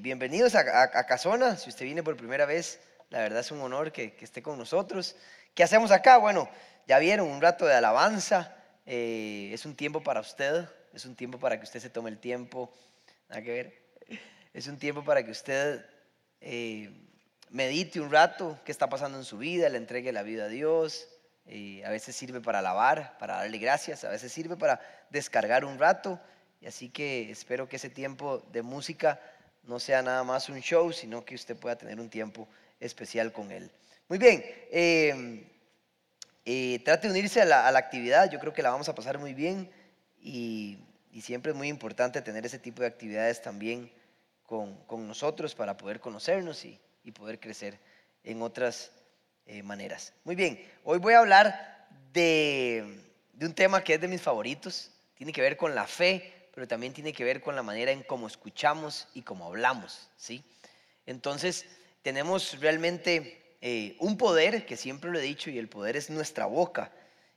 Bienvenidos a, Casona. Si usted viene por primera vez, la verdad es un honor que, esté con nosotros. ¿Qué hacemos acá? Bueno, ya vieron un rato de alabanza. Eh, es un tiempo para usted. Es un tiempo para que usted se tome el tiempo. Nada que ver. Es un tiempo para que usted eh, medite un rato qué está pasando en su vida, le entregue la vida a Dios. Eh, a veces sirve para alabar, para darle gracias. A veces sirve para descargar un rato. Y así que espero que ese tiempo de música no sea nada más un show, sino que usted pueda tener un tiempo especial con él. Muy bien, eh, eh, trate de unirse a la, actividad, yo creo que la vamos a pasar muy bien y, siempre es muy importante tener ese tipo de actividades también con, nosotros para poder conocernos y, poder crecer en otras eh, maneras. Muy bien, hoy voy a hablar de, de un tema que es de mis favoritos, tiene que ver con la fe, pero también tiene que ver con la manera en cómo escuchamos y cómo hablamos, ¿sí? Entonces, tenemos realmente eh, un poder, que siempre lo he dicho, y el poder es nuestra boca.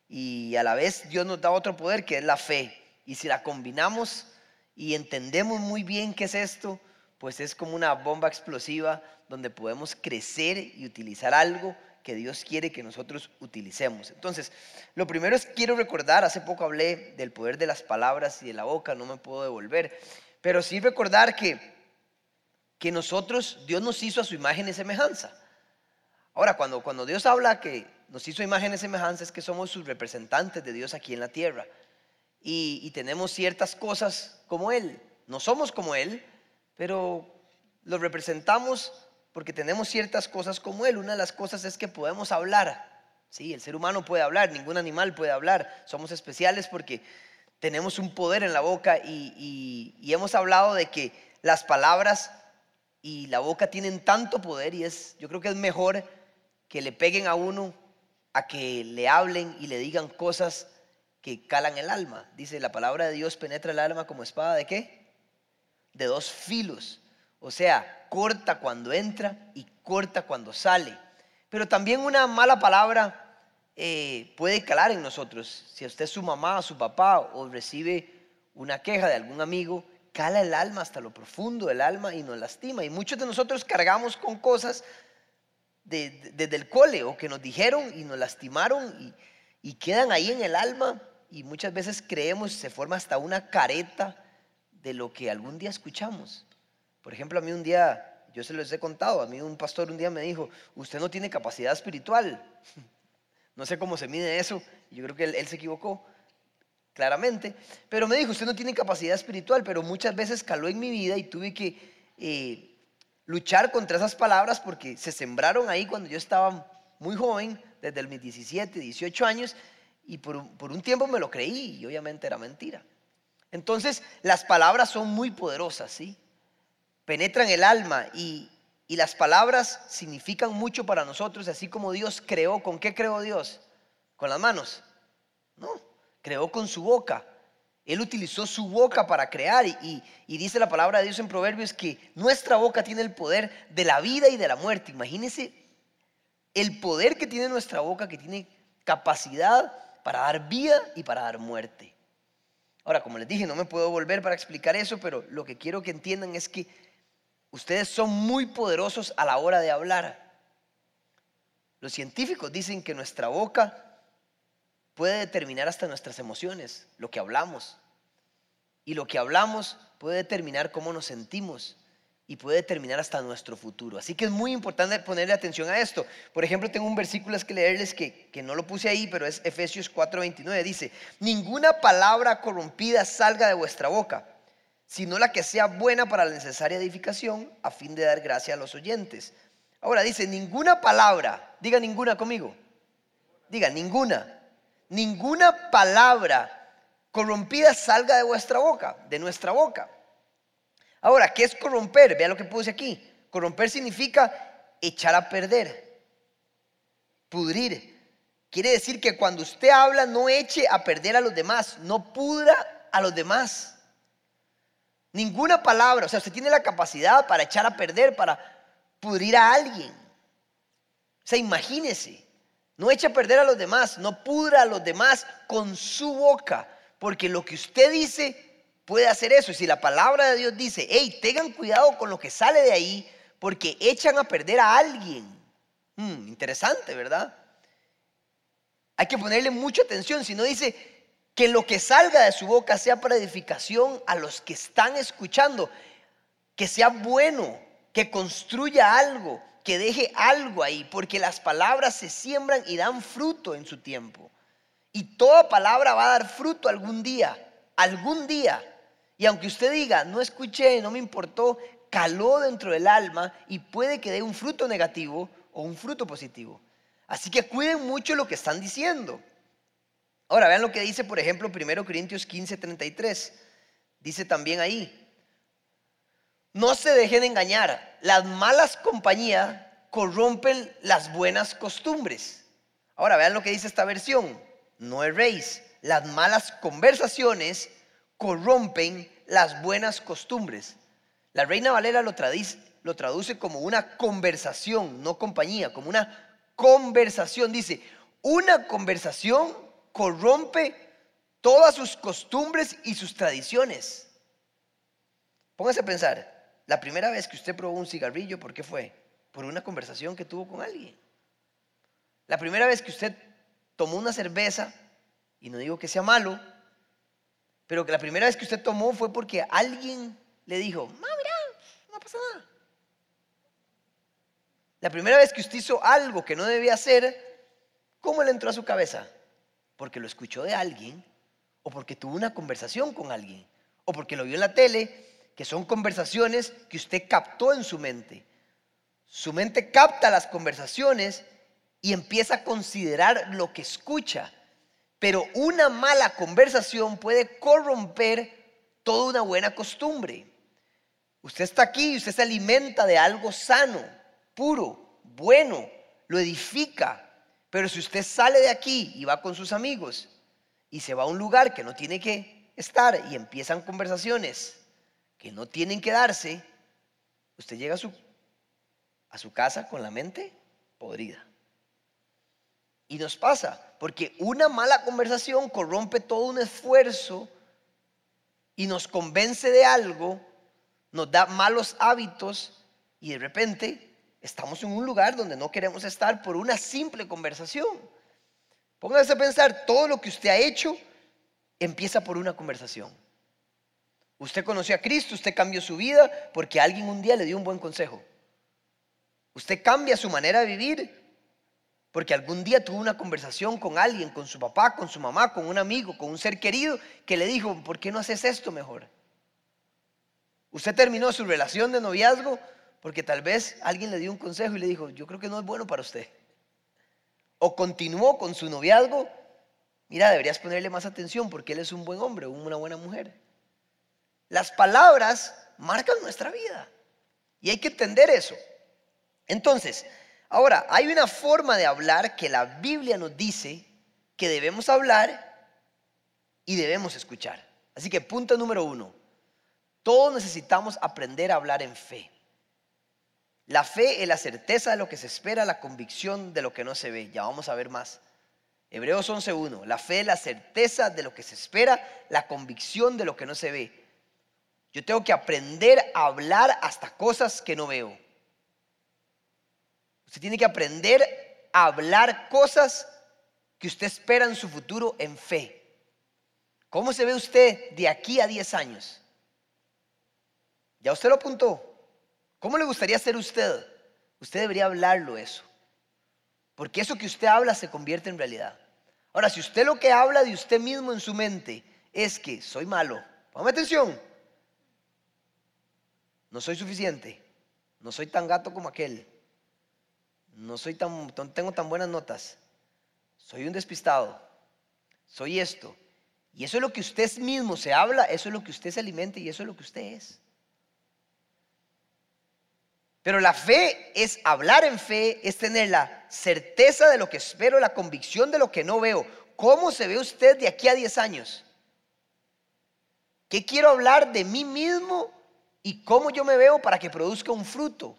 Y a la vez Dios nos da otro poder, que es la fe. Y si la combinamos y entendemos muy bien qué es esto, pues es como una bomba explosiva donde podemos crecer y utilizar algo que Dios quiere que nosotros utilicemos. Entonces, lo primero es, quiero recordar, hace poco hablé del poder de las palabras y de la boca, no me puedo devolver, pero sí recordar que, que nosotros, Dios nos hizo a su imagen y semejanza. Ahora, cuando, cuando Dios habla que nos hizo imagen y semejanza, es que somos sus representantes de Dios aquí en la tierra. Y, y tenemos ciertas cosas como Él. No somos como Él, pero lo representamos porque tenemos ciertas cosas como Él. Una de las cosas es que podemos hablar. Sí, el ser humano puede hablar, ningún animal puede hablar. Somos especiales porque tenemos un poder en la boca y, hemos hablado de que las palabras y la boca tienen tanto poder y es, yo creo que es mejor que le peguen a uno a que le hablen y le digan cosas que calan el alma. Dice, la palabra de Dios penetra el alma como espada de qué? De dos filos. O sea, corta cuando entra y corta cuando sale. Pero también una mala palabra eh, puede calar en nosotros. Si usted es su mamá, su papá o recibe una queja de algún amigo, cala el alma hasta lo profundo del alma y nos lastima. Y muchos de nosotros cargamos con cosas desde el cole o que nos dijeron y nos lastimaron y, y quedan ahí en el alma y muchas veces creemos, se forma hasta una careta de lo que algún día escuchamos. Por ejemplo, a mí un día, yo se los he contado, a mí un pastor un día me dijo, usted no tiene capacidad espiritual. No sé cómo se mide eso, yo creo que él, se equivocó, claramente, pero me dijo, usted no tiene capacidad espiritual, pero muchas veces caló en mi vida y tuve que eh, luchar contra esas palabras porque se sembraron ahí cuando yo estaba muy joven, desde mis 17, 18 años, y por, por un tiempo me lo creí y obviamente era mentira. Entonces, las palabras son muy poderosas, ¿sí? Penetran el alma y, las palabras significan mucho para nosotros, así como Dios creó. ¿Con qué creó Dios? ¿Con las manos? No, creó con su boca. Él utilizó su boca para crear y, y, dice la palabra de Dios en Proverbios que nuestra boca tiene el poder de la vida y de la muerte. Imagínense el poder que tiene nuestra boca, que tiene capacidad para dar vida y para dar muerte. Ahora, como les dije, no me puedo volver para explicar eso, pero lo que quiero que entiendan es que Ustedes son muy poderosos a la hora de hablar. Los científicos dicen que nuestra boca puede determinar hasta nuestras emociones, lo que hablamos. Y lo que hablamos puede determinar cómo nos sentimos y puede determinar hasta nuestro futuro. Así que es muy importante ponerle atención a esto. Por ejemplo, tengo un versículo que leerles que, que no lo puse ahí, pero es Efesios 4:29. Dice, ninguna palabra corrompida salga de vuestra boca sino la que sea buena para la necesaria edificación a fin de dar gracia a los oyentes. Ahora dice, ninguna palabra, diga ninguna conmigo, diga ninguna, ninguna palabra corrompida salga de vuestra boca, de nuestra boca. Ahora, ¿qué es corromper? Vea lo que puse aquí. Corromper significa echar a perder, pudrir. Quiere decir que cuando usted habla no eche a perder a los demás, no pudra a los demás. Ninguna palabra, o sea, usted tiene la capacidad para echar a perder, para pudrir a alguien. O sea, imagínese, no eche a perder a los demás, no pudra a los demás con su boca, porque lo que usted dice puede hacer eso. Y si la palabra de Dios dice, hey, tengan cuidado con lo que sale de ahí, porque echan a perder a alguien. Hmm, interesante, ¿verdad? Hay que ponerle mucha atención, si no dice que lo que salga de su boca sea para edificación a los que están escuchando, que sea bueno, que construya algo, que deje algo ahí, porque las palabras se siembran y dan fruto en su tiempo. Y toda palabra va a dar fruto algún día, algún día. Y aunque usted diga, no escuché, no me importó, caló dentro del alma y puede que dé un fruto negativo o un fruto positivo. Así que cuiden mucho lo que están diciendo. Ahora vean lo que dice, por ejemplo, 1 Corintios 15, 33. Dice también ahí, no se dejen engañar, las malas compañías corrompen las buenas costumbres. Ahora vean lo que dice esta versión no erréis. Las malas conversaciones corrompen las buenas costumbres. La Reina Valera lo traduce, lo traduce como una conversación, no compañía, como una conversación. Dice, una conversación corrompe todas sus costumbres y sus tradiciones. Póngase a pensar, la primera vez que usted probó un cigarrillo, ¿por qué fue? Por una conversación que tuvo con alguien. La primera vez que usted tomó una cerveza, y no digo que sea malo, pero que la primera vez que usted tomó fue porque alguien le dijo, no, mira, no pasa nada. La primera vez que usted hizo algo que no debía hacer, ¿cómo le entró a su cabeza? Porque lo escuchó de alguien, o porque tuvo una conversación con alguien, o porque lo vio en la tele, que son conversaciones que usted captó en su mente. Su mente capta las conversaciones y empieza a considerar lo que escucha. Pero una mala conversación puede corromper toda una buena costumbre. Usted está aquí y usted se alimenta de algo sano, puro, bueno, lo edifica. Pero si usted sale de aquí y va con sus amigos y se va a un lugar que no tiene que estar y empiezan conversaciones que no tienen que darse, usted llega a su, a su casa con la mente podrida. Y nos pasa, porque una mala conversación corrompe todo un esfuerzo y nos convence de algo, nos da malos hábitos y de repente estamos en un lugar donde no queremos estar por una simple conversación. Póngase a pensar, todo lo que usted ha hecho empieza por una conversación. Usted conoció a Cristo, usted cambió su vida porque alguien un día le dio un buen consejo. Usted cambia su manera de vivir porque algún día tuvo una conversación con alguien, con su papá, con su mamá, con un amigo, con un ser querido, que le dijo, ¿por qué no haces esto mejor? Usted terminó su relación de noviazgo porque tal vez alguien le dio un consejo y le dijo, yo creo que no es bueno para usted. O continuó con su noviazgo, mira, deberías ponerle más atención porque él es un buen hombre una buena mujer. Las palabras marcan nuestra vida y hay que entender eso. Entonces, Ahora, hay una forma de hablar que la Biblia nos dice que debemos hablar y debemos escuchar. Así que punto número uno, todos necesitamos aprender a hablar en fe. La fe es la certeza de lo que se espera, la convicción de lo que no se ve. Ya vamos a ver más. Hebreos 11.1. La fe es la certeza de lo que se espera, la convicción de lo que no se ve. Yo tengo que aprender a hablar hasta cosas que no veo. Usted tiene que aprender a hablar cosas que usted espera en su futuro en fe. ¿Cómo se ve usted de aquí a 10 años? Ya usted lo apuntó. ¿Cómo le gustaría ser usted? Usted debería hablarlo eso. Porque eso que usted habla se convierte en realidad. Ahora, si usted lo que habla de usted mismo en su mente es que soy malo, póngame atención. No soy suficiente. No soy tan gato como aquel no soy tan, tengo tan buenas notas, soy un despistado, soy esto. Y eso es lo que usted mismo se habla, eso es lo que usted se alimenta y eso es lo que usted es. Pero la fe es hablar en fe, es tener la certeza de lo que espero, la convicción de lo que no veo. ¿Cómo se ve usted de aquí a 10 años? ¿Qué quiero hablar de mí mismo y cómo yo me veo para que produzca un fruto?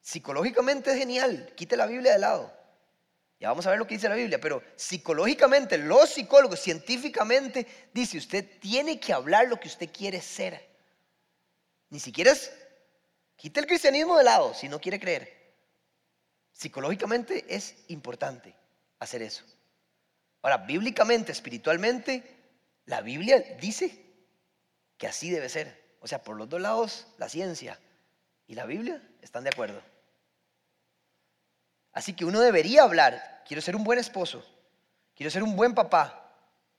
Psicológicamente es genial, quite la Biblia de lado. Ya vamos a ver lo que dice la Biblia, pero psicológicamente, los psicólogos, científicamente, dice, usted tiene que hablar lo que usted quiere ser. Ni siquiera es, quite el cristianismo de lado si no quiere creer. Psicológicamente es importante hacer eso. Ahora, bíblicamente, espiritualmente, la Biblia dice que así debe ser. O sea, por los dos lados, la ciencia y la Biblia están de acuerdo. Así que uno debería hablar, quiero ser un buen esposo, quiero ser un buen papá,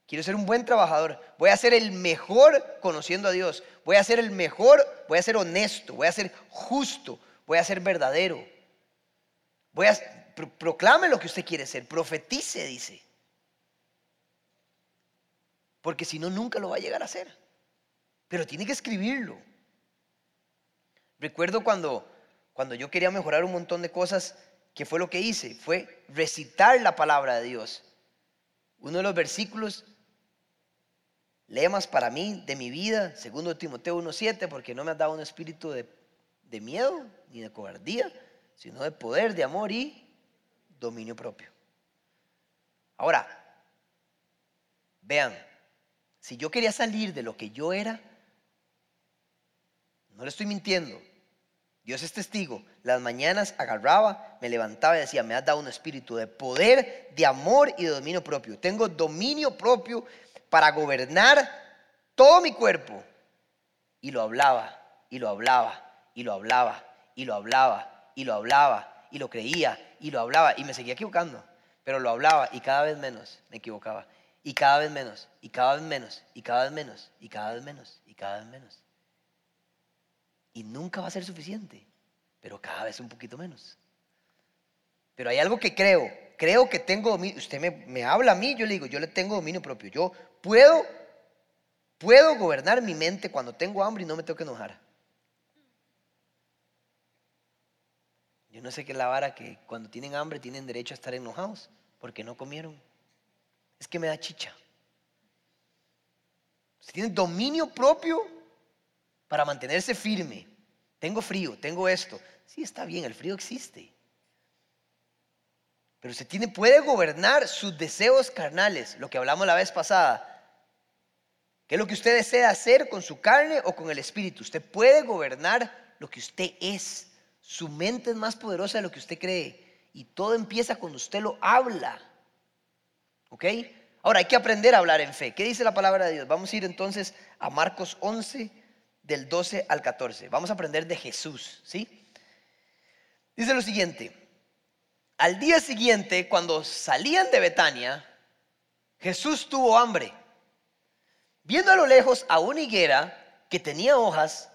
quiero ser un buen trabajador, voy a ser el mejor conociendo a Dios, voy a ser el mejor, voy a ser honesto, voy a ser justo, voy a ser verdadero. Voy proclame lo que usted quiere ser, profetice, dice. Porque si no nunca lo va a llegar a hacer. Pero tiene que escribirlo. Recuerdo cuando cuando yo quería mejorar un montón de cosas, ¿qué fue lo que hice? Fue recitar la palabra de Dios. Uno de los versículos, lemas para mí de mi vida, segundo Timoteo 1.7, porque no me ha dado un espíritu de, de miedo ni de cobardía, sino de poder, de amor y dominio propio. Ahora, vean, si yo quería salir de lo que yo era, no le estoy mintiendo, Dios es testigo. Las mañanas agarraba, me levantaba y decía, me has dado un espíritu de poder, de amor y de dominio propio. Tengo dominio propio para gobernar todo mi cuerpo. Y lo hablaba, y lo hablaba, y lo hablaba, y lo hablaba, y lo hablaba, y lo creía, y lo hablaba, y me seguía equivocando. Pero lo hablaba y cada vez menos me equivocaba. Y cada vez menos, y cada vez menos, y cada vez menos, y cada vez menos, y cada vez menos y nunca va a ser suficiente, pero cada vez un poquito menos. Pero hay algo que creo, creo que tengo dominio, usted me, habla a mí, yo le digo, yo le tengo dominio propio, yo puedo, puedo gobernar mi mente cuando tengo hambre y no me tengo que enojar. Yo no sé qué es la vara que cuando tienen hambre tienen derecho a estar enojados porque no comieron. Es que me da chicha. Si tienen dominio propio, para mantenerse firme. Tengo frío, tengo esto. Sí, está bien, el frío existe. Pero usted tiene, puede gobernar sus deseos carnales, lo que hablamos la vez pasada. ¿Qué es lo que usted desea hacer con su carne o con el espíritu? Usted puede gobernar lo que usted es. Su mente es más poderosa de lo que usted cree. Y todo empieza cuando usted lo habla. ¿Ok? Ahora hay que aprender a hablar en fe. ¿Qué dice la palabra de Dios? Vamos a ir entonces a Marcos 11, del 12 al 14. Vamos a aprender de Jesús, ¿sí? Dice lo siguiente, al día siguiente, cuando salían de Betania, Jesús tuvo hambre. Viendo a lo lejos a una higuera que tenía hojas,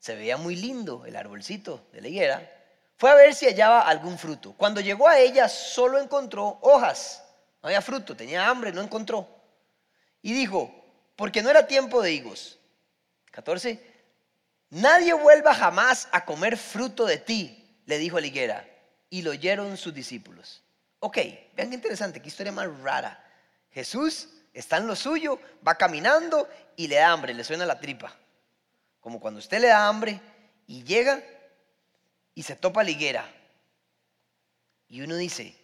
se veía muy lindo el arbolcito de la higuera, fue a ver si hallaba algún fruto. Cuando llegó a ella, solo encontró hojas. No había fruto, tenía hambre, no encontró. Y dijo, porque no era tiempo de higos. 14. Nadie vuelva jamás a comer fruto de ti, le dijo la higuera. Y lo oyeron sus discípulos. Ok, vean qué interesante, qué historia más rara. Jesús está en lo suyo, va caminando y le da hambre, le suena la tripa. Como cuando usted le da hambre y llega y se topa la higuera. Y uno dice,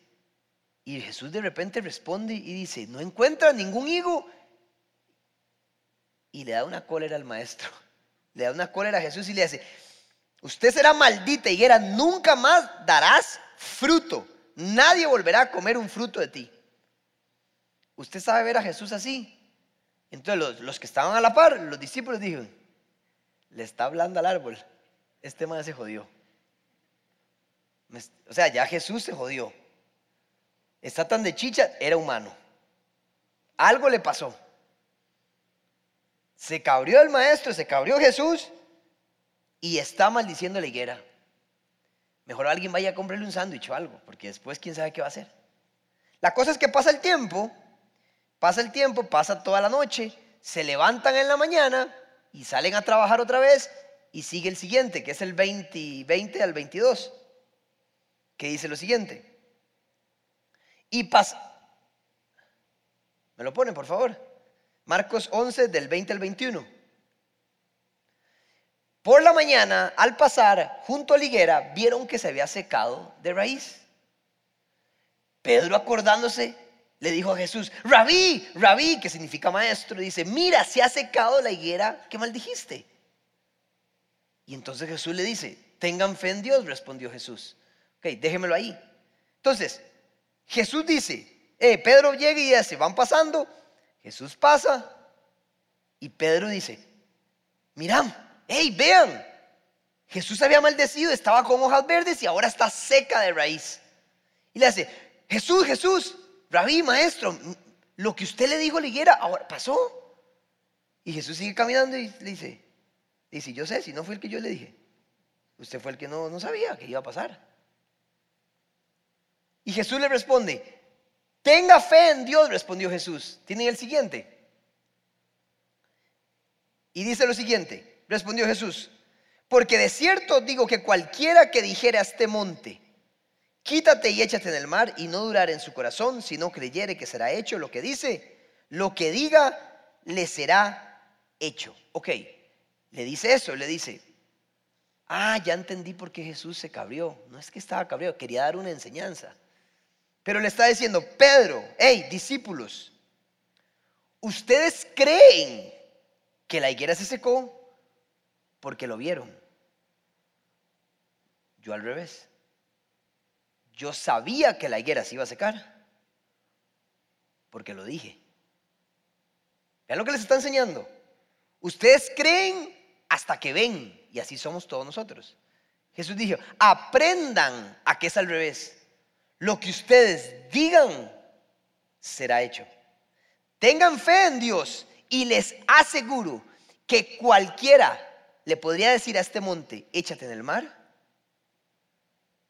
y Jesús de repente responde y dice, no encuentra ningún higo y le da una cólera al maestro. Le da una cólera a Jesús y le dice, usted será maldita higuera, nunca más darás fruto. Nadie volverá a comer un fruto de ti. Usted sabe ver a Jesús así. Entonces los, que estaban a la par, los discípulos dijeron, le está hablando al árbol. Este man se jodió. O sea, ya Jesús se jodió. Está tan de chicha, era humano. Algo le pasó. Se cabrió el maestro, se cabrió Jesús y está maldiciendo la higuera. Mejor alguien vaya a comprarle un sándwich o algo, porque después quién sabe qué va a hacer. La cosa es que pasa el tiempo, pasa el tiempo, pasa toda la noche, se levantan en la mañana y salen a trabajar otra vez y sigue el siguiente, que es el 20, 20 al 22, que dice lo siguiente. Y pasa, ¿me lo ponen por favor? Marcos 11 del 20 al 21. Por la mañana, al pasar junto a la higuera, vieron que se había secado de raíz. Pedro acordándose, le dijo a Jesús, rabí, rabí, que significa maestro, dice, mira, se ha secado la higuera que maldijiste. Y entonces Jesús le dice, tengan fe en Dios, respondió Jesús. Ok, déjemelo ahí. Entonces, Jesús dice, eh, Pedro llega y dice, van pasando, Jesús pasa, y Pedro dice, miran, hey, vean, Jesús había maldecido, estaba con hojas verdes y ahora está seca de raíz. Y le hace, Jesús, Jesús, rabí, maestro, lo que usted le dijo a la ahora pasó. Y Jesús sigue caminando y le dice, dice, yo sé, si no fue el que yo le dije, usted fue el que no, no sabía que iba a pasar. Y Jesús le responde, tenga fe en Dios, respondió Jesús. Tienen el siguiente. Y dice lo siguiente, respondió Jesús, porque de cierto digo que cualquiera que dijere a este monte, quítate y échate en el mar y no durar en su corazón, si no creyere que será hecho lo que dice, lo que diga le será hecho. Ok, le dice eso, le dice, ah, ya entendí por qué Jesús se cabrió. No es que estaba cabrió, quería dar una enseñanza. Pero le está diciendo, Pedro, hey, discípulos, ustedes creen que la higuera se secó porque lo vieron. Yo al revés. Yo sabía que la higuera se iba a secar. Porque lo dije. Vean lo que les está enseñando. Ustedes creen hasta que ven. Y así somos todos nosotros. Jesús dijo, aprendan a que es al revés. Lo que ustedes digan será hecho. Tengan fe en Dios y les aseguro que cualquiera le podría decir a este monte, échate en el mar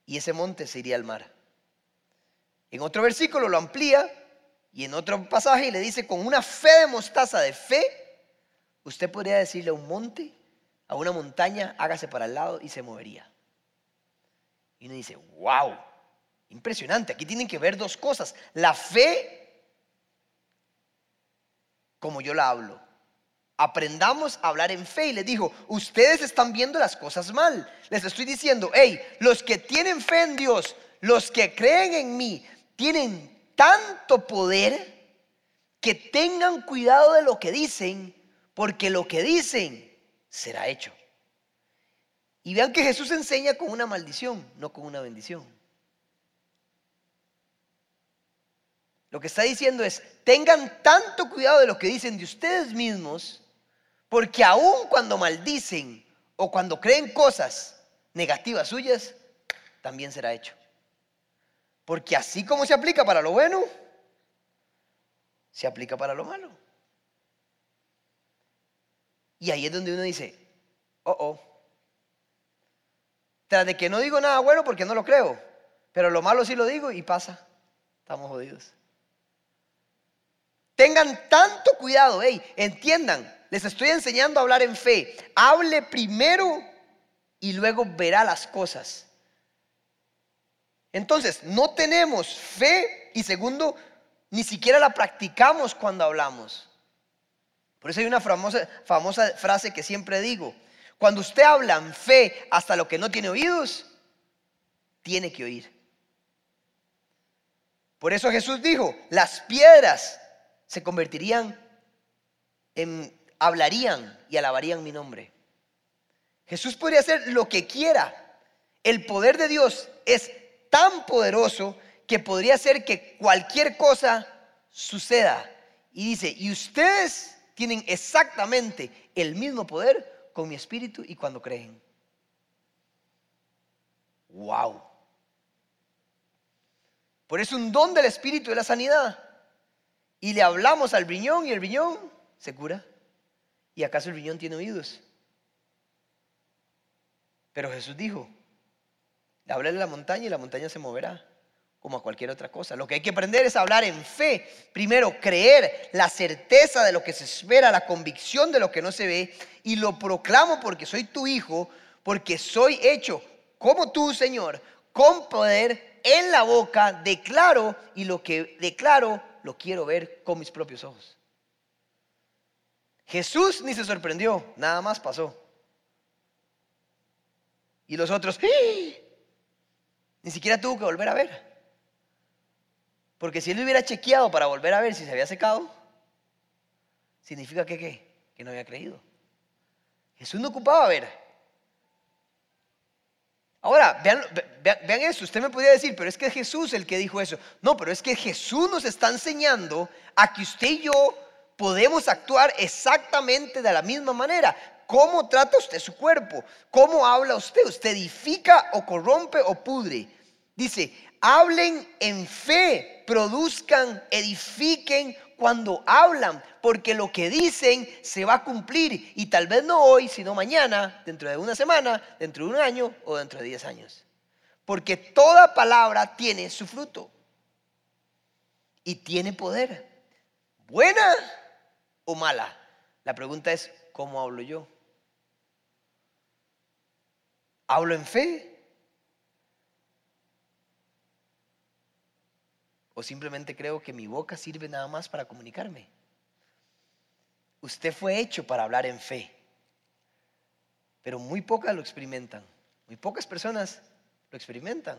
y ese monte se iría al mar. En otro versículo lo amplía y en otro pasaje le dice, con una fe de mostaza de fe, usted podría decirle a un monte, a una montaña, hágase para el lado y se movería. Y uno dice, wow, impresionante, aquí tienen que ver dos cosas, la fe como yo la hablo Aprendamos a hablar en fe. Y les dijo, ustedes están viendo las cosas mal. Les estoy diciendo, hey, los que tienen fe en Dios, los que creen en mí, tienen tanto poder que tengan cuidado de lo que dicen, porque lo que dicen será hecho. Y vean que Jesús enseña con una maldición, no con una bendición. Lo que está diciendo es, tengan tanto cuidado de lo que dicen de ustedes mismos, porque aun cuando maldicen o cuando creen cosas negativas suyas, también será hecho. Porque así como se aplica para lo bueno, se aplica para lo malo. Y ahí es donde uno dice, oh, oh. Tras de que no digo nada bueno porque no lo creo, pero lo malo sí lo digo y pasa. Estamos jodidos. Tengan tanto cuidado, hey, entiendan, les estoy enseñando a hablar en fe. Hable primero y luego verá las cosas. Entonces, no tenemos fe y segundo, ni siquiera la practicamos cuando hablamos. Por eso hay una famosa, frase que siempre digo. Cuando usted habla en fe hasta lo que no tiene oídos, tiene que oír. Por eso Jesús dijo, las piedras se convertirían en hablarían y alabarían mi nombre. Jesús podría hacer lo que quiera. El poder de Dios es tan poderoso que podría hacer que cualquier cosa suceda. Y dice, y ustedes tienen exactamente el mismo poder con mi espíritu y cuando creen. Wow. Por eso un don del espíritu de la sanidad. Y le hablamos al riñón y el riñón se cura. ¿Y acaso el riñón tiene oídos? Pero Jesús dijo, háblale a la montaña y la montaña se moverá, como a cualquier otra cosa. Lo que hay que aprender es hablar en fe. Primero, creer la certeza de lo que se espera, la convicción de lo que no se ve. Y lo proclamo porque soy tu hijo, porque soy hecho como tú, Señor, con poder en la boca, declaro y lo que declaro lo quiero ver con mis propios ojos. Jesús ni se sorprendió, nada más pasó. Y los otros, ¡Ah! ni siquiera tuvo que volver a ver. Porque si él hubiera chequeado para volver a ver si se había secado, significa que qué? Que no había creído. Jesús no ocupaba ver. Ahora, vean, vean, eso, usted me podría decir, pero es que es Jesús el que dijo eso. No, pero es que Jesús nos está enseñando a que usted y yo podemos actuar exactamente de la misma manera. ¿Cómo trata usted su cuerpo? ¿Cómo habla usted? ¿Usted edifica o corrompe o pudre? Dice, hablen en fe, produzcan, edifiquen cuando hablan, porque lo que dicen se va a cumplir y tal vez no hoy, sino mañana, dentro de una semana, dentro de un año o dentro de diez años. Porque toda palabra tiene su fruto y tiene poder. Buena o mala. La pregunta es, ¿cómo hablo yo? ¿Hablo en fe? ¿O simplemente creo que mi boca sirve nada más para comunicarme? Usted fue hecho para hablar en fe, pero muy pocas lo experimentan. Muy pocas personas lo experimentan.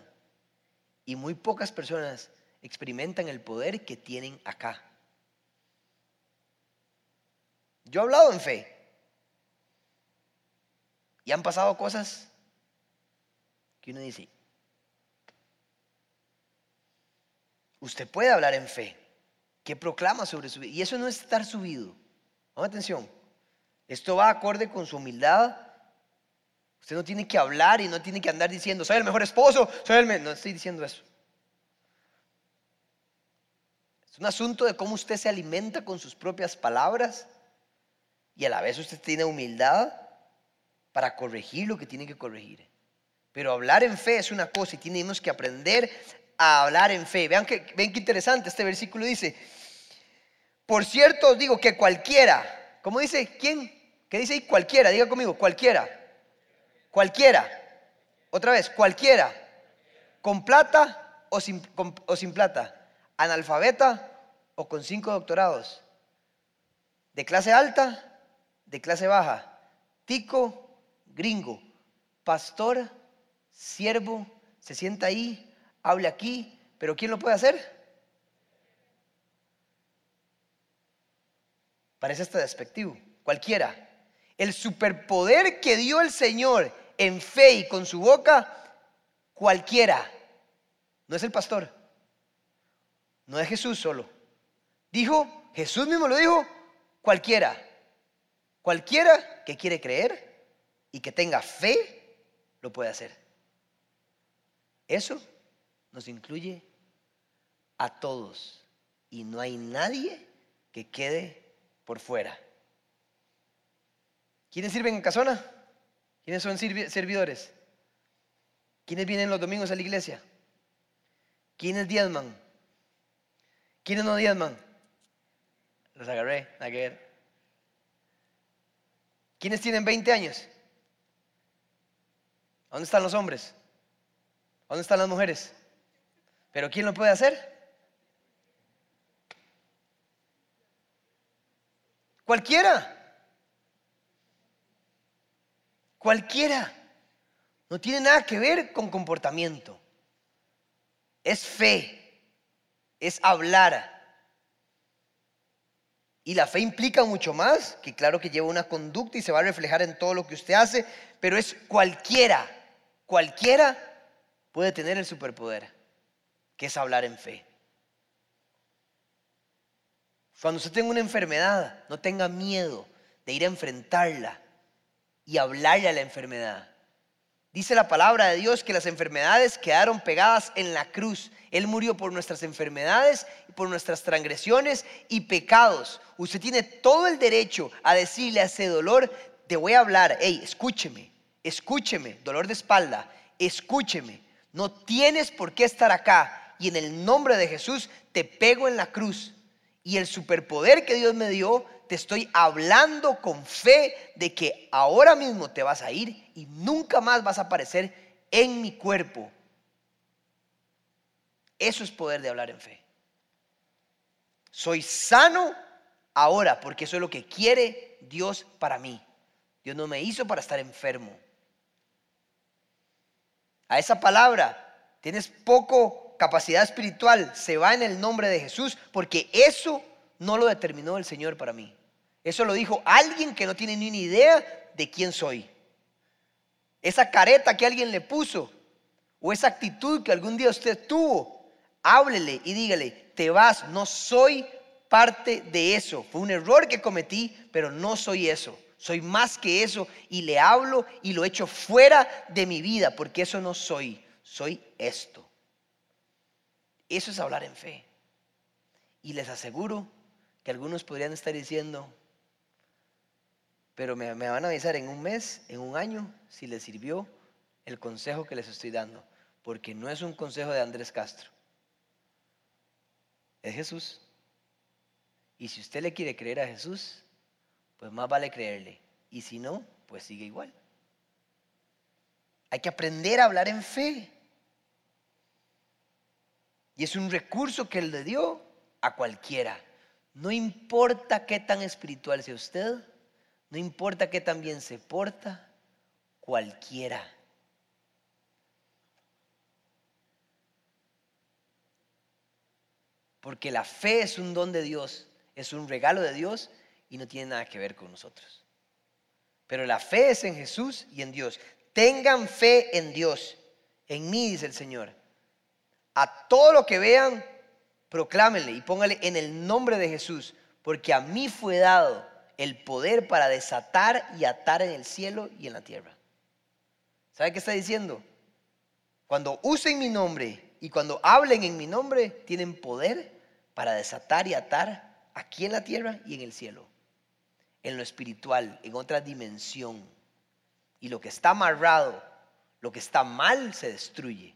Y muy pocas personas experimentan el poder que tienen acá. Yo he hablado en fe. Y han pasado cosas que uno dice, usted puede hablar en fe, que proclama sobre su vida. Y eso no es estar subido. Ponga atención. Esto va acorde con su humildad. Usted no tiene que hablar y no tiene que andar diciendo, soy el mejor esposo, soy el No estoy diciendo eso. Es un asunto de cómo usted se alimenta con sus propias palabras y a la vez usted tiene humildad para corregir lo que tiene que corregir. Pero hablar en fe es una cosa y tenemos que aprender a hablar en fe. Vean que, ven qué interesante este versículo dice. Por cierto digo que cualquiera, ¿cómo dice? ¿Quién? ¿Qué dice ahí? Cualquiera, diga conmigo, cualquiera. Cualquiera. Otra vez, cualquiera. ¿Con plata o sin, o sin plata? ¿Analfabeta o con cinco doctorados? ¿De clase alta de clase baja, tico, gringo, pastor, siervo, se sienta ahí, hable aquí, pero ¿quién lo puede hacer? Parece hasta despectivo, cualquiera. El superpoder que dio el Señor en fe y con su boca, cualquiera. No es el pastor, no es Jesús solo. Dijo, Jesús mismo lo dijo, cualquiera. Cualquiera que quiere creer y que tenga fe, lo puede hacer. Eso nos incluye a todos y no hay nadie que quede por fuera. ¿Quiénes sirven en Casona? ¿Quiénes son servidores? ¿Quiénes vienen los domingos a la iglesia? ¿Quiénes diezman? ¿Quiénes no diezman? Los agarré, ayer. ¿Quiénes tienen 20 años? ¿Dónde están los hombres? ¿Dónde están las mujeres? ¿Pero quién lo puede hacer? Cualquiera. Cualquiera. No tiene nada que ver con comportamiento. Es fe. Es hablar. Y la fe implica mucho más, que claro que lleva una conducta y se va a reflejar en todo lo que usted hace, pero es cualquiera, cualquiera puede tener el superpoder, que es hablar en fe. Cuando usted tenga una enfermedad, no tenga miedo de ir a enfrentarla y hablarle a la enfermedad. Dice la palabra de Dios que las enfermedades quedaron pegadas en la cruz. Él murió por nuestras enfermedades, por nuestras transgresiones y pecados. Usted tiene todo el derecho a decirle a ese dolor, te voy a hablar, hey, escúcheme, escúcheme, dolor de espalda, escúcheme. No tienes por qué estar acá. Y en el nombre de Jesús te pego en la cruz. Y el superpoder que Dios me dio te estoy hablando con fe de que ahora mismo te vas a ir y nunca más vas a aparecer en mi cuerpo. Eso es poder de hablar en fe. Soy sano ahora porque eso es lo que quiere Dios para mí. Dios no me hizo para estar enfermo. A esa palabra tienes poco capacidad espiritual se va en el nombre de Jesús, porque eso no lo determinó el Señor para mí. Eso lo dijo alguien que no tiene ni idea de quién soy. Esa careta que alguien le puso o esa actitud que algún día usted tuvo, háblele y dígale, te vas, no soy parte de eso. Fue un error que cometí, pero no soy eso. Soy más que eso y le hablo y lo echo fuera de mi vida, porque eso no soy, soy esto. Eso es hablar en fe. Y les aseguro que algunos podrían estar diciendo, pero me, van a avisar en un mes, en un año, si les sirvió el consejo que les estoy dando. Porque no es un consejo de Andrés Castro. Es Jesús. Y si usted le quiere creer a Jesús, pues más vale creerle. Y si no, pues sigue igual. Hay que aprender a hablar en fe. Y es un recurso que Él le dio a cualquiera. No importa qué tan espiritual sea usted, no importa qué tan bien se porta, cualquiera. Porque la fe es un don de Dios, es un regalo de Dios y no tiene nada que ver con nosotros. Pero la fe es en Jesús y en Dios. Tengan fe en Dios, en mí, dice el Señor. A todo lo que vean, proclámenle y póngale en el nombre de Jesús, porque a mí fue dado el poder para desatar y atar en el cielo y en la tierra. ¿Sabe qué está diciendo? Cuando usen mi nombre y cuando hablen en mi nombre, tienen poder para desatar y atar aquí en la tierra y en el cielo. En lo espiritual, en otra dimensión. Y lo que está amarrado, lo que está mal, se destruye.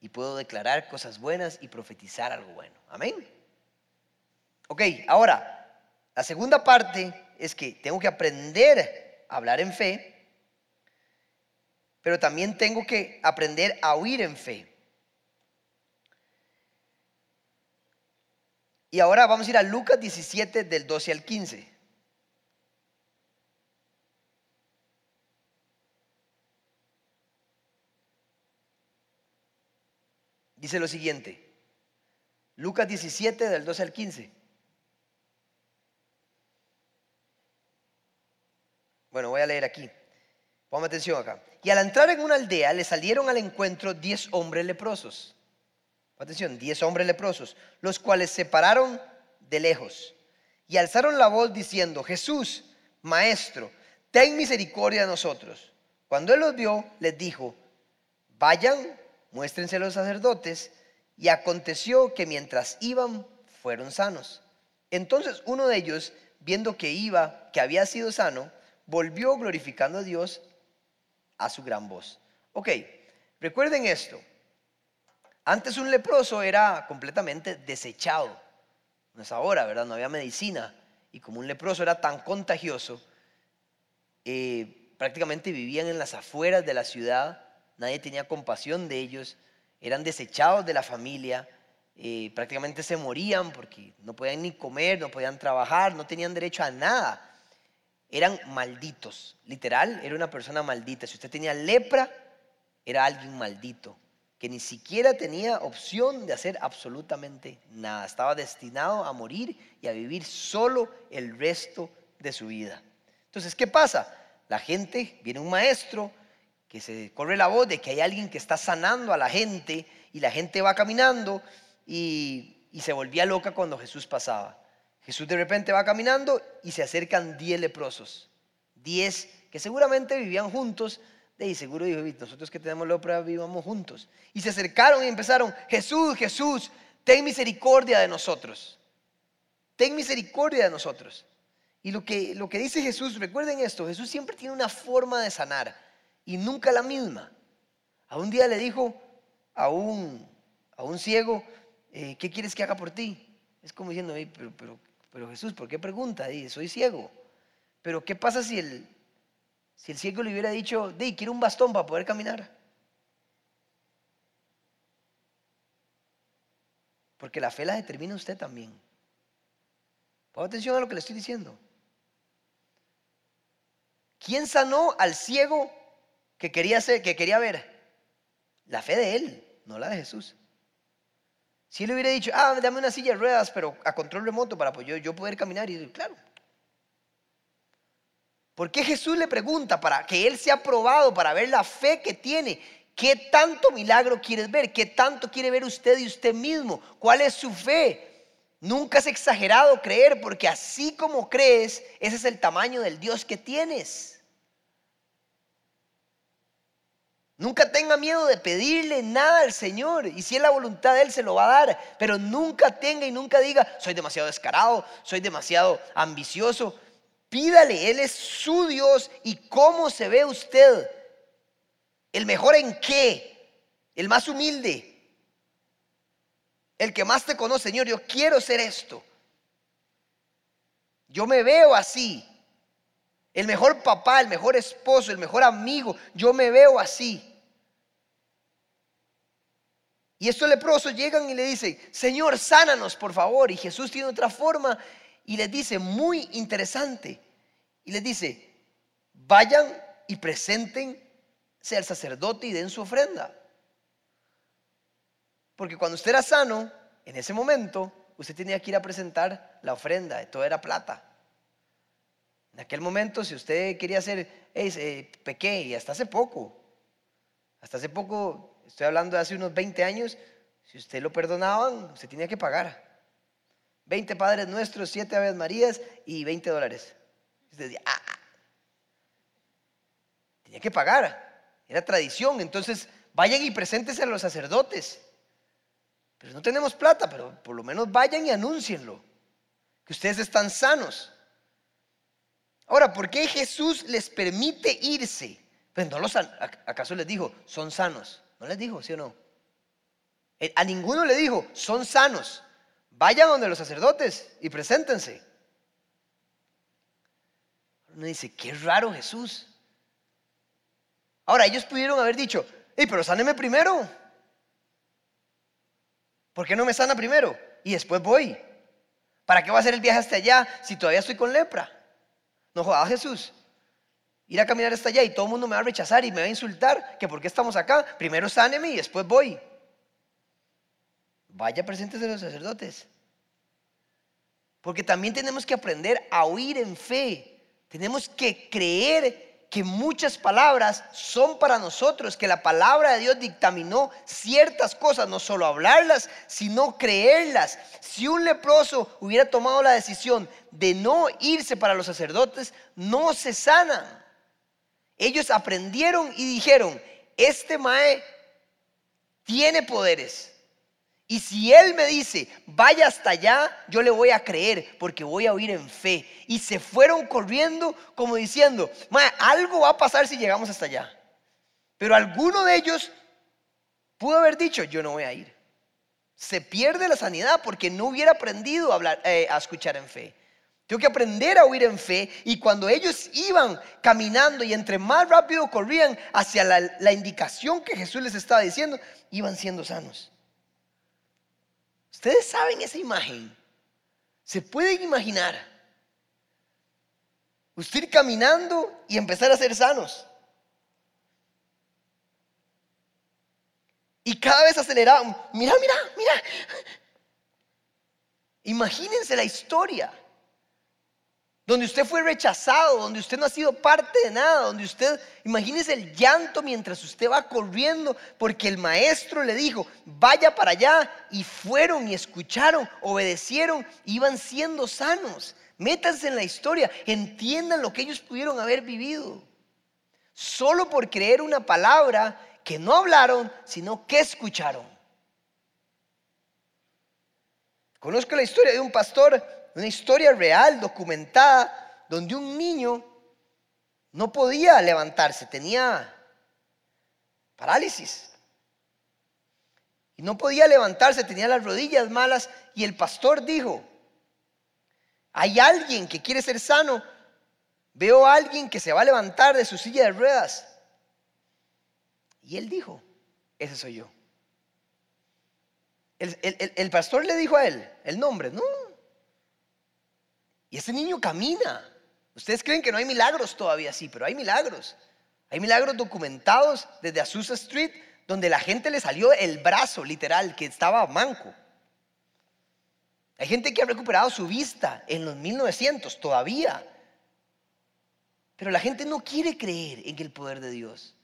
Y puedo declarar cosas buenas y profetizar algo bueno. Amén. Ok, ahora, la segunda parte es que tengo que aprender a hablar en fe, pero también tengo que aprender a oír en fe. Y ahora vamos a ir a Lucas 17 del 12 al 15. Dice lo siguiente. Lucas 17 del 12 al 15. Bueno, voy a leer aquí. Ponme atención acá. Y al entrar en una aldea le salieron al encuentro diez hombres leprosos. Atención, diez hombres leprosos, los cuales se pararon de lejos y alzaron la voz diciendo, Jesús, Maestro, ten misericordia de nosotros. Cuando él los vio, les dijo, vayan, muéstrense los sacerdotes. Y aconteció que mientras iban, fueron sanos. Entonces uno de ellos, viendo que iba, que había sido sano, volvió glorificando a Dios a su gran voz. Ok, recuerden esto. Antes un leproso era completamente desechado. No es ahora, ¿verdad? No había medicina. Y como un leproso era tan contagioso, eh, prácticamente vivían en las afueras de la ciudad. Nadie tenía compasión de ellos. Eran desechados de la familia. Eh, prácticamente se morían porque no podían ni comer, no podían trabajar, no tenían derecho a nada eran malditos. Literal, era una persona maldita. Si usted tenía lepra, era alguien maldito, que ni siquiera tenía opción de hacer absolutamente nada. Estaba destinado a morir y a vivir solo el resto de su vida. Entonces, ¿qué pasa? La gente, viene un maestro que se corre la voz de que hay alguien que está sanando a la gente y la gente va caminando y, se volvía loca cuando Jesús pasaba. Jesús de repente va caminando y se acercan diez leprosos. Diez que seguramente vivían juntos. Y seguro dijo, nosotros que tenemos lepra vivamos juntos. Y se acercaron y empezaron, Jesús, Jesús, ten misericordia de nosotros. Ten misericordia de nosotros. Y lo que, lo que dice Jesús, recuerden esto, Jesús siempre tiene una forma de sanar y nunca la misma. A un día le dijo a un, a un ciego, eh, ¿qué quieres que haga por ti? Es como diciendo, pero pero Jesús, ¿por qué pregunta? Dice, soy ciego. Pero ¿qué pasa si el, si el ciego le hubiera dicho, di, quiero un bastón para poder caminar? Porque la fe la determina usted también. Ponga atención a lo que le estoy diciendo. ¿Quién sanó al ciego que quería, ser, que quería ver? La fe de él, no la de Jesús. Si él hubiera dicho, ah, dame una silla de ruedas, pero a control remoto para yo, yo poder caminar, y claro. ¿Por qué Jesús le pregunta para que él sea probado, para ver la fe que tiene? ¿Qué tanto milagro quieres ver? ¿Qué tanto quiere ver usted y usted mismo? ¿Cuál es su fe? Nunca es exagerado creer, porque así como crees, ese es el tamaño del Dios que tienes. Nunca tenga miedo de pedirle nada al Señor. Y si es la voluntad de Él, se lo va a dar. Pero nunca tenga y nunca diga, soy demasiado descarado, soy demasiado ambicioso. Pídale, Él es su Dios. ¿Y cómo se ve usted? ¿El mejor en qué? ¿El más humilde? El que más te conoce, Señor, yo quiero ser esto. Yo me veo así. El mejor papá, el mejor esposo, el mejor amigo. Yo me veo así. Y estos leprosos llegan y le dicen, Señor, sánanos, por favor. Y Jesús tiene otra forma y les dice, muy interesante. Y les dice, vayan y preséntense al sacerdote y den su ofrenda. Porque cuando usted era sano, en ese momento, usted tenía que ir a presentar la ofrenda. Todo era plata. En aquel momento, si usted quería hacer, eh, pequé, y hasta hace poco, hasta hace poco estoy hablando de hace unos 20 años, si usted lo perdonaban, usted tenía que pagar. 20 Padres Nuestros, 7 Aves Marías y 20 dólares. Usted decía, ah, ah". tenía que pagar. Era tradición. Entonces, vayan y preséntense a los sacerdotes. Pero no tenemos plata, pero por lo menos vayan y anúncienlo. Que ustedes están sanos. Ahora, ¿por qué Jesús les permite irse? Pues no los, ¿Acaso les dijo, son sanos? ¿No les dijo, sí o no? Eh, a ninguno le dijo, son sanos. Vayan donde los sacerdotes y preséntense. Uno dice, qué raro Jesús. Ahora, ellos pudieron haber dicho, hey, pero sáneme primero. ¿Por qué no me sana primero? Y después voy. ¿Para qué va a hacer el viaje hasta allá si todavía estoy con lepra? No joda Jesús ir a caminar hasta allá y todo el mundo me va a rechazar y me va a insultar, que por qué estamos acá, primero sáneme y después voy. Vaya presentes de los sacerdotes. Porque también tenemos que aprender a oír en fe. Tenemos que creer que muchas palabras son para nosotros, que la palabra de Dios dictaminó ciertas cosas, no solo hablarlas, sino creerlas. Si un leproso hubiera tomado la decisión de no irse para los sacerdotes, no se sana. Ellos aprendieron y dijeron, este Mae tiene poderes. Y si él me dice, vaya hasta allá, yo le voy a creer porque voy a oír en fe. Y se fueron corriendo como diciendo, algo va a pasar si llegamos hasta allá. Pero alguno de ellos pudo haber dicho, yo no voy a ir. Se pierde la sanidad porque no hubiera aprendido a, eh, a escuchar en fe. Tengo que aprender a oír en fe. Y cuando ellos iban caminando y entre más rápido corrían hacia la, indicación que Jesús les estaba diciendo, iban siendo sanos. Ustedes saben esa imagen. Se pueden imaginar. Usted ir caminando y empezar a ser sanos. Y cada vez aceleraban. Mira, mira, mira. Imagínense la historia donde usted fue rechazado, donde usted no ha sido parte de nada, donde usted, imagínese el llanto mientras usted va corriendo, porque el maestro le dijo, vaya para allá, y fueron y escucharon, obedecieron, iban siendo sanos. Métanse en la historia, entiendan lo que ellos pudieron haber vivido. Solo por creer una palabra que no hablaron, sino que escucharon. Conozco la historia de un pastor una historia real, documentada, donde un niño no podía levantarse, tenía parálisis. Y no podía levantarse, tenía las rodillas malas y el pastor dijo, hay alguien que quiere ser sano, veo a alguien que se va a levantar de su silla de ruedas. Y él dijo, ese soy yo. El, el pastor le dijo a él el nombre, no, y ese niño camina. Ustedes creen que no hay milagros todavía, sí, pero hay milagros. Hay milagros documentados desde Azusa Street, donde la gente le salió el brazo literal, que estaba manco. Hay gente que ha recuperado su vista en los 1900 todavía. Pero la gente no quiere creer en el poder de Dios.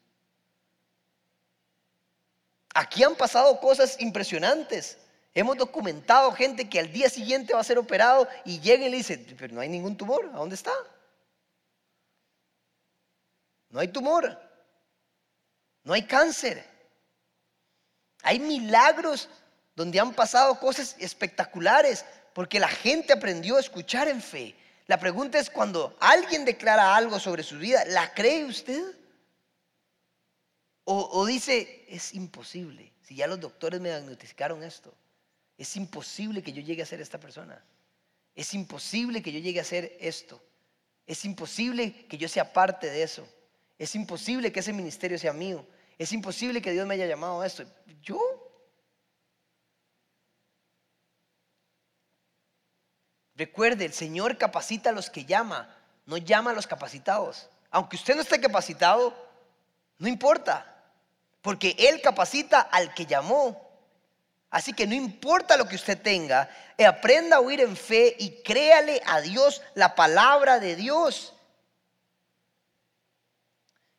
Aquí han pasado cosas impresionantes. Hemos documentado gente que al día siguiente va a ser operado y llega y le dice, pero no hay ningún tumor, ¿a dónde está? No hay tumor, no hay cáncer. Hay milagros donde han pasado cosas espectaculares porque la gente aprendió a escuchar en fe. La pregunta es cuando alguien declara algo sobre su vida, ¿la cree usted? O, dice, es imposible, si ya los doctores me diagnosticaron esto, es imposible que yo llegue a ser esta persona. Es imposible que yo llegue a ser esto. Es imposible que yo sea parte de eso. Es imposible que ese ministerio sea mío. Es imposible que Dios me haya llamado a esto. ¿Yo? Recuerde, el Señor capacita a los que llama, no llama a los capacitados. Aunque usted no esté capacitado, no importa, porque Él capacita al que llamó. Así que no importa lo que usted tenga, eh, aprenda a oír en fe y créale a Dios la palabra de Dios.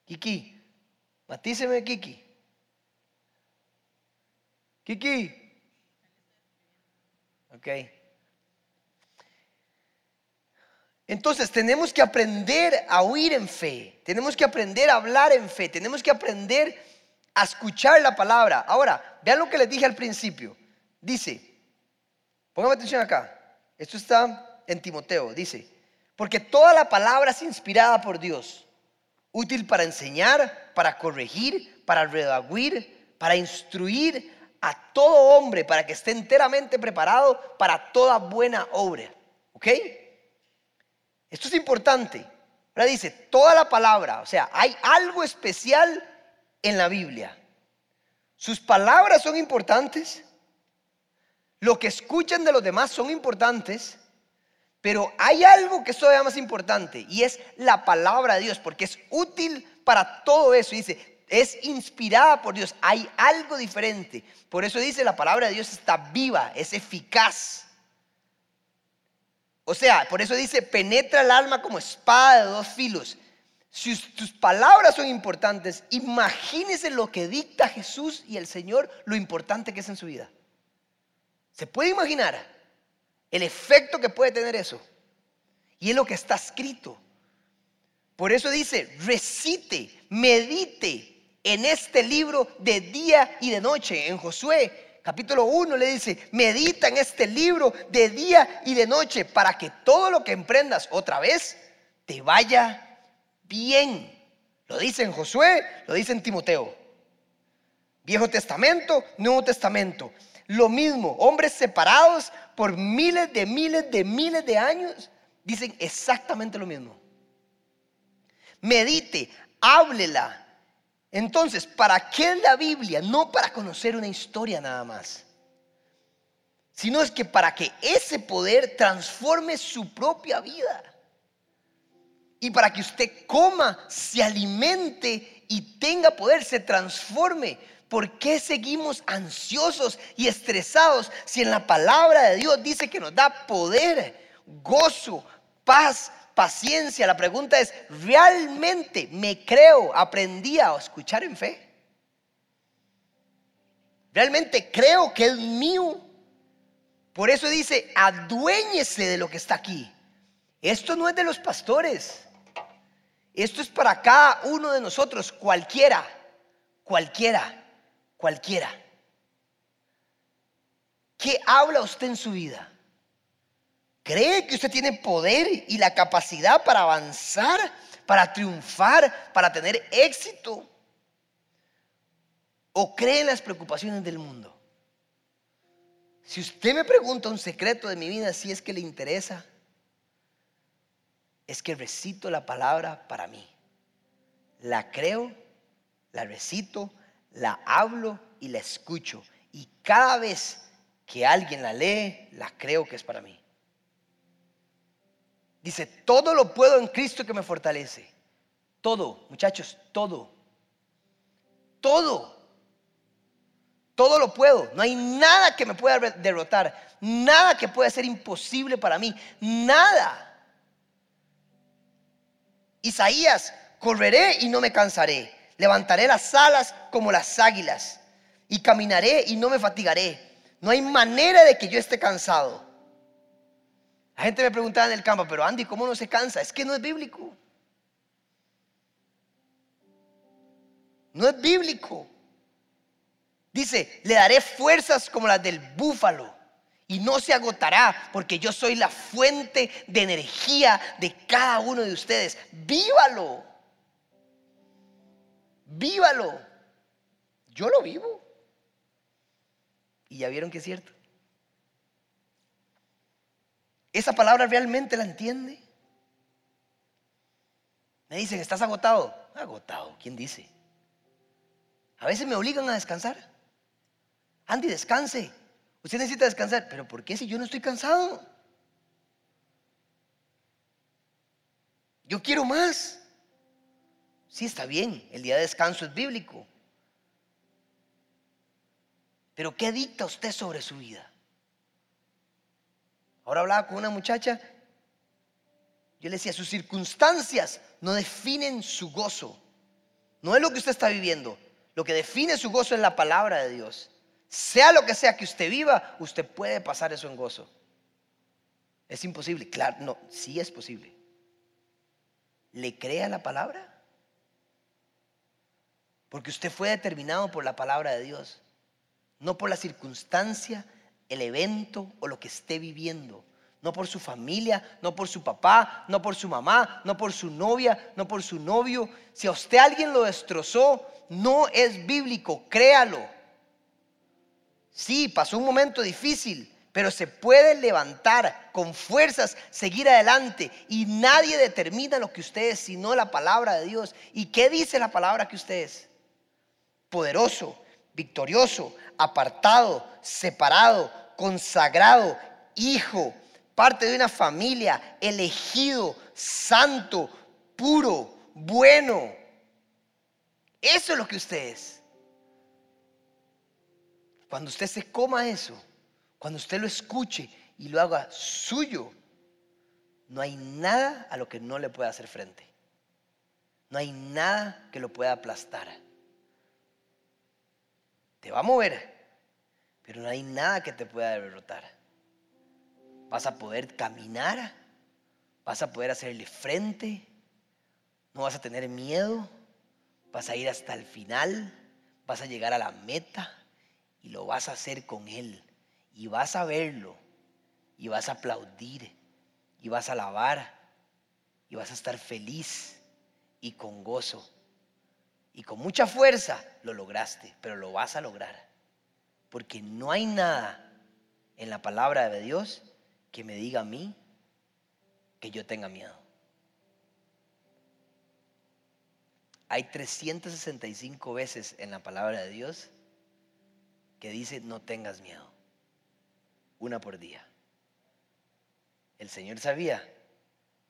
Kiki, matíceme Kiki. Kiki. Ok. Entonces tenemos que aprender a oír en fe, tenemos que aprender a hablar en fe, tenemos que aprender a escuchar la palabra. Ahora, vean lo que les dije al principio. Dice, póngame atención acá, esto está en Timoteo, dice, porque toda la palabra es inspirada por Dios, útil para enseñar, para corregir, para redaguir, para instruir a todo hombre, para que esté enteramente preparado para toda buena obra. ¿Ok? Esto es importante. Ahora dice, toda la palabra, o sea, hay algo especial en la Biblia. Sus palabras son importantes, lo que escuchan de los demás son importantes, pero hay algo que es todavía más importante y es la palabra de Dios, porque es útil para todo eso. Dice, es inspirada por Dios, hay algo diferente. Por eso dice, la palabra de Dios está viva, es eficaz. O sea, por eso dice, penetra el alma como espada de dos filos. Si tus palabras son importantes, imagínese lo que dicta Jesús y el Señor, lo importante que es en su vida. ¿Se puede imaginar el efecto que puede tener eso? Y es lo que está escrito. Por eso dice, recite, medite en este libro de día y de noche. En Josué capítulo 1 le dice, medita en este libro de día y de noche para que todo lo que emprendas otra vez te vaya bien. Lo dice en Josué, lo dice en Timoteo. Viejo Testamento, Nuevo Testamento. Lo mismo, hombres separados por miles de miles de miles de años dicen exactamente lo mismo. Medite, háblela, entonces, ¿para qué la Biblia? No para conocer una historia nada más, sino es que para que ese poder transforme su propia vida. Y para que usted coma, se alimente y tenga poder, se transforme. ¿Por qué seguimos ansiosos y estresados si en la palabra de Dios dice que nos da poder, gozo, paz, paciencia. La pregunta es, ¿realmente me creo, aprendí a escuchar en fe? ¿Realmente creo que es mío? Por eso dice, aduéñese de lo que está aquí. Esto no es de los pastores. Esto es para cada uno de nosotros, cualquiera, cualquiera, cualquiera. ¿Qué habla usted en su vida? ¿Cree que usted tiene poder y la capacidad para avanzar, para triunfar, para tener éxito? ¿O cree en las preocupaciones del mundo? Si usted me pregunta un secreto de mi vida, si es que le interesa, es que recito la palabra para mí. La creo, la recito, la hablo y la escucho. Y cada vez que alguien la lee, la creo que es para mí. Dice, todo lo puedo en Cristo que me fortalece. Todo, muchachos, todo. Todo. Todo lo puedo. No hay nada que me pueda derrotar. Nada que pueda ser imposible para mí. Nada. Isaías, correré y no me cansaré. Levantaré las alas como las águilas. Y caminaré y no me fatigaré. No hay manera de que yo esté cansado. La gente me preguntaba en el campo, pero Andy, ¿cómo no se cansa? Es que no es bíblico. No es bíblico. Dice, le daré fuerzas como las del búfalo y no se agotará porque yo soy la fuente de energía de cada uno de ustedes. Vívalo. Vívalo. Yo lo vivo. Y ya vieron que es cierto. ¿Esa palabra realmente la entiende? Me dicen, ¿estás agotado? Agotado, ¿quién dice? A veces me obligan a descansar. Andy, descanse. Usted necesita descansar. Pero ¿por qué si yo no estoy cansado? Yo quiero más. Sí, está bien, el día de descanso es bíblico. Pero ¿qué dicta usted sobre su vida? Ahora hablaba con una muchacha, yo le decía, sus circunstancias no definen su gozo. No es lo que usted está viviendo. Lo que define su gozo es la palabra de Dios. Sea lo que sea que usted viva, usted puede pasar eso en gozo. Es imposible. Claro, no, sí es posible. ¿Le crea la palabra? Porque usted fue determinado por la palabra de Dios, no por la circunstancia el evento o lo que esté viviendo. No por su familia, no por su papá, no por su mamá, no por su novia, no por su novio. Si a usted alguien lo destrozó, no es bíblico, créalo. Sí, pasó un momento difícil, pero se puede levantar con fuerzas, seguir adelante. Y nadie determina lo que usted es, sino la palabra de Dios. ¿Y qué dice la palabra que usted es? Poderoso, victorioso, apartado, separado, consagrado, hijo, parte de una familia, elegido, santo, puro, bueno. Eso es lo que usted es. Cuando usted se coma eso, cuando usted lo escuche y lo haga suyo, no hay nada a lo que no le pueda hacer frente. No hay nada que lo pueda aplastar. Te va a mover, pero no hay nada que te pueda derrotar. Vas a poder caminar, vas a poder hacerle frente, no vas a tener miedo, vas a ir hasta el final, vas a llegar a la meta y lo vas a hacer con Él y vas a verlo y vas a aplaudir y vas a alabar y vas a estar feliz y con gozo y con mucha fuerza lo lograste, pero lo vas a lograr. Porque no hay nada en la palabra de Dios que me diga a mí que yo tenga miedo. Hay 365 veces en la palabra de Dios que dice no tengas miedo. Una por día. El Señor sabía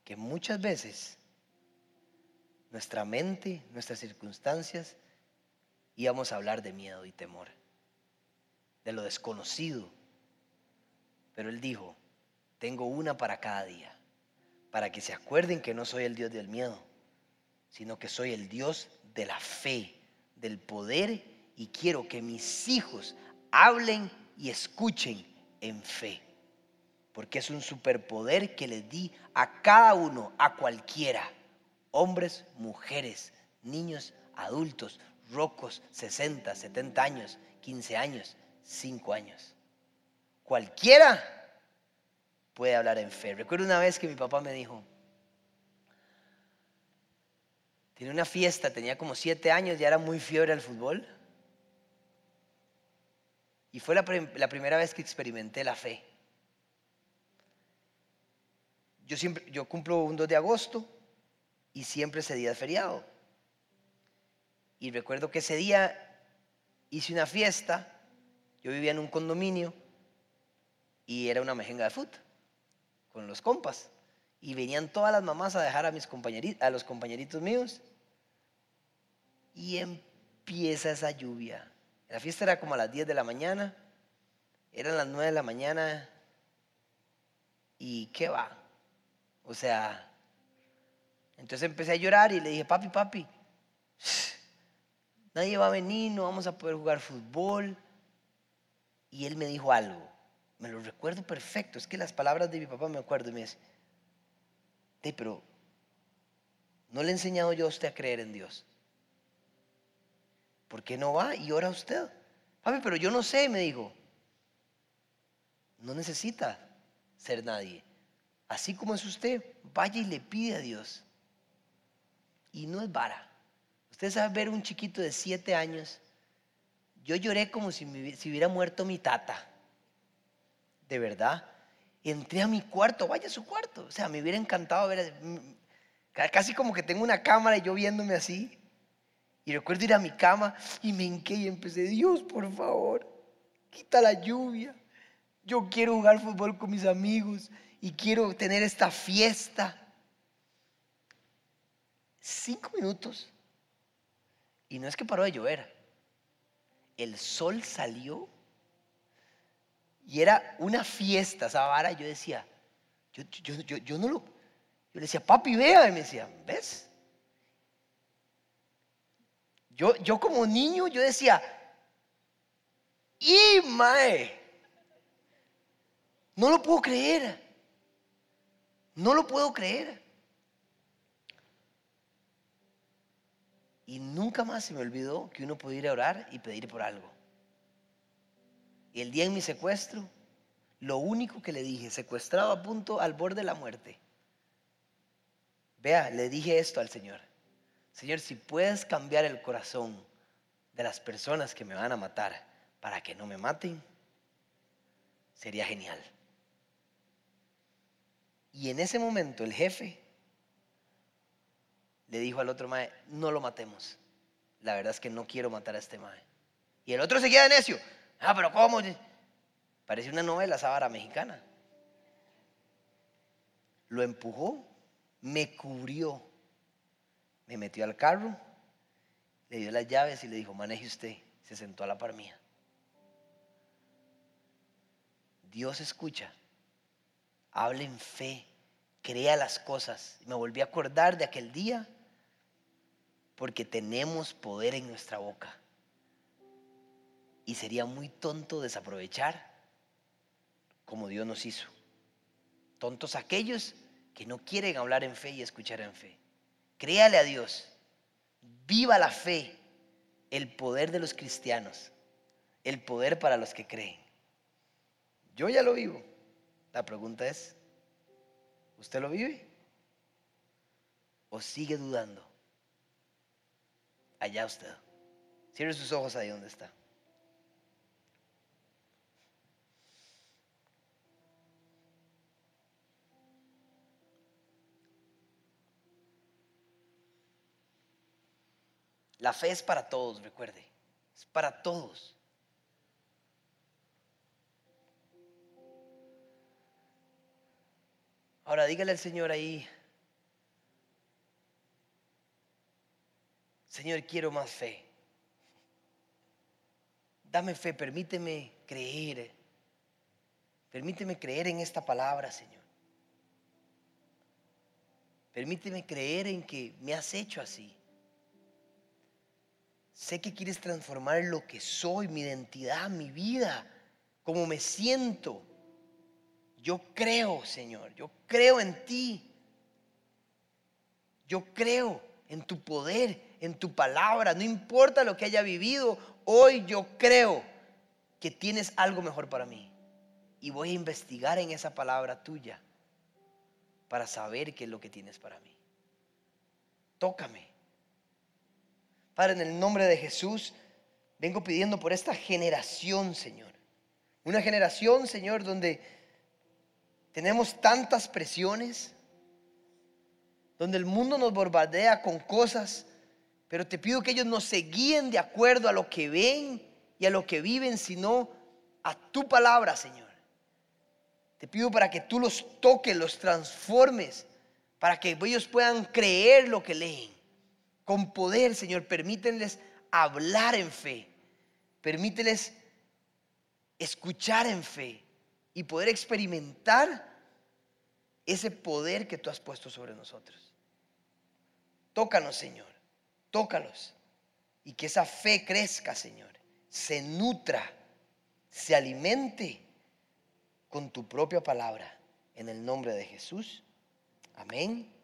que muchas veces nuestra mente, nuestras circunstancias, íbamos a hablar de miedo y temor de lo desconocido. Pero Él dijo, tengo una para cada día, para que se acuerden que no soy el Dios del miedo, sino que soy el Dios de la fe, del poder, y quiero que mis hijos hablen y escuchen en fe. Porque es un superpoder que les di a cada uno, a cualquiera, hombres, mujeres, niños, adultos, rocos, 60, 70 años, 15 años, cinco años. Cualquiera puede hablar en fe. Recuerdo una vez que mi papá me dijo, tenía una fiesta, tenía como siete años, ya era muy fiebre al fútbol. Y fue la, primera vez que experimenté la fe. Yo, siempre, yo cumplo un 2 de agosto y siempre ese día es feriado. Y recuerdo que ese día hice una fiesta yo vivía en un condominio y era una mejenga de fútbol con los compas. Y venían todas las mamás a dejar a, mis a los compañeritos míos. Y empieza esa lluvia. La fiesta era como a las 10 de la mañana, eran las 9 de la mañana y ¿qué va? O sea, entonces empecé a llorar y le dije, papi, papi, nadie va a venir, no vamos a poder jugar fútbol. Y él me dijo algo, me lo recuerdo perfecto, es que las palabras de mi papá me acuerdo y me dice, pero no le he enseñado yo a usted a creer en Dios. ¿Por qué no va y ora usted? Papi, pero yo no sé, me dijo. No necesita ser nadie. Así como es usted, vaya y le pide a Dios. Y no es vara. Usted sabe ver un chiquito de siete años. Yo lloré como si, si hubiera muerto mi tata. De verdad. Entré a mi cuarto, vaya su cuarto. O sea, me hubiera encantado ver. Casi como que tengo una cámara y yo viéndome así. Y recuerdo ir a mi cama y me hinqué y empecé, Dios, por favor, quita la lluvia. Yo quiero jugar fútbol con mis amigos y quiero tener esta fiesta. Cinco minutos. Y no es que paró de llover. El sol salió y era una fiesta esa vara. Yo decía, yo, yo no lo... Yo le decía, papi, vea. Y me decía, ¿ves? Yo, como niño, yo decía, ¡y mae! No lo puedo creer. No lo puedo creer. Y nunca más se me olvidó que uno podía ir a orar y pedir por algo. Y el día en mi secuestro, lo único que le dije, secuestrado a punto al borde de la muerte. Vea, le dije esto al Señor. Señor, si puedes cambiar el corazón de las personas que me van a matar para que no me maten, sería genial. Y en ese momento el jefe le dijo al otro mae, no lo matemos. La verdad es que no quiero matar a este mae. Y el otro seguía de necio. Ah, pero ¿cómo? Parece una novela sábara mexicana. Lo empujó, me cubrió me metió al carro, le dio las llaves y le dijo, maneje usted. Se sentó a la par mía. Dios escucha, habla en fe, crea las cosas. Me volví a acordar de aquel día porque tenemos poder en nuestra boca. Y sería muy tonto desaprovechar como Dios nos hizo. Tontos aquellos que no quieren hablar en fe y escuchar en fe. Créale a Dios. Viva la fe, el poder de los cristianos, el poder para los que creen. Yo ya lo vivo. La pregunta es, ¿usted lo vive? ¿O sigue dudando? Allá usted. Cierre sus ojos ahí donde está. La fe es para todos, recuerde. Es para todos. Ahora dígale al Señor ahí, Señor, quiero más fe. Dame fe, permíteme creer. Permíteme creer en esta palabra, Señor. Permíteme creer en que me has hecho así. Sé que quieres transformar lo que soy, mi identidad, mi vida, cómo me siento. Yo creo, Señor, yo creo en ti. Yo creo en tu poder, en tu palabra. No importa lo que haya vivido, hoy yo creo que tienes algo mejor para mí. Y voy a investigar en esa palabra tuya para saber qué es lo que tienes para mí. Tócame Padre, en el nombre de Jesús, vengo pidiendo por esta generación, Señor. Una generación, Señor, donde tenemos tantas presiones, donde el mundo nos bombardea con cosas, pero te pido que ellos no se guíen de acuerdo a lo que ven y a lo que viven, sino a tu palabra, Señor. Te pido para que tú los toques, los transformes, para que ellos puedan creer lo que leen con poder, Señor, permítenles hablar en fe. Permíteles escuchar en fe y poder experimentar ese poder que tú has puesto sobre nosotros. Tócanos, Señor, tócalos. Y que esa fe crezca, Señor, se nutra, se alimente con tu propia palabra. En el nombre de Jesús. Amén.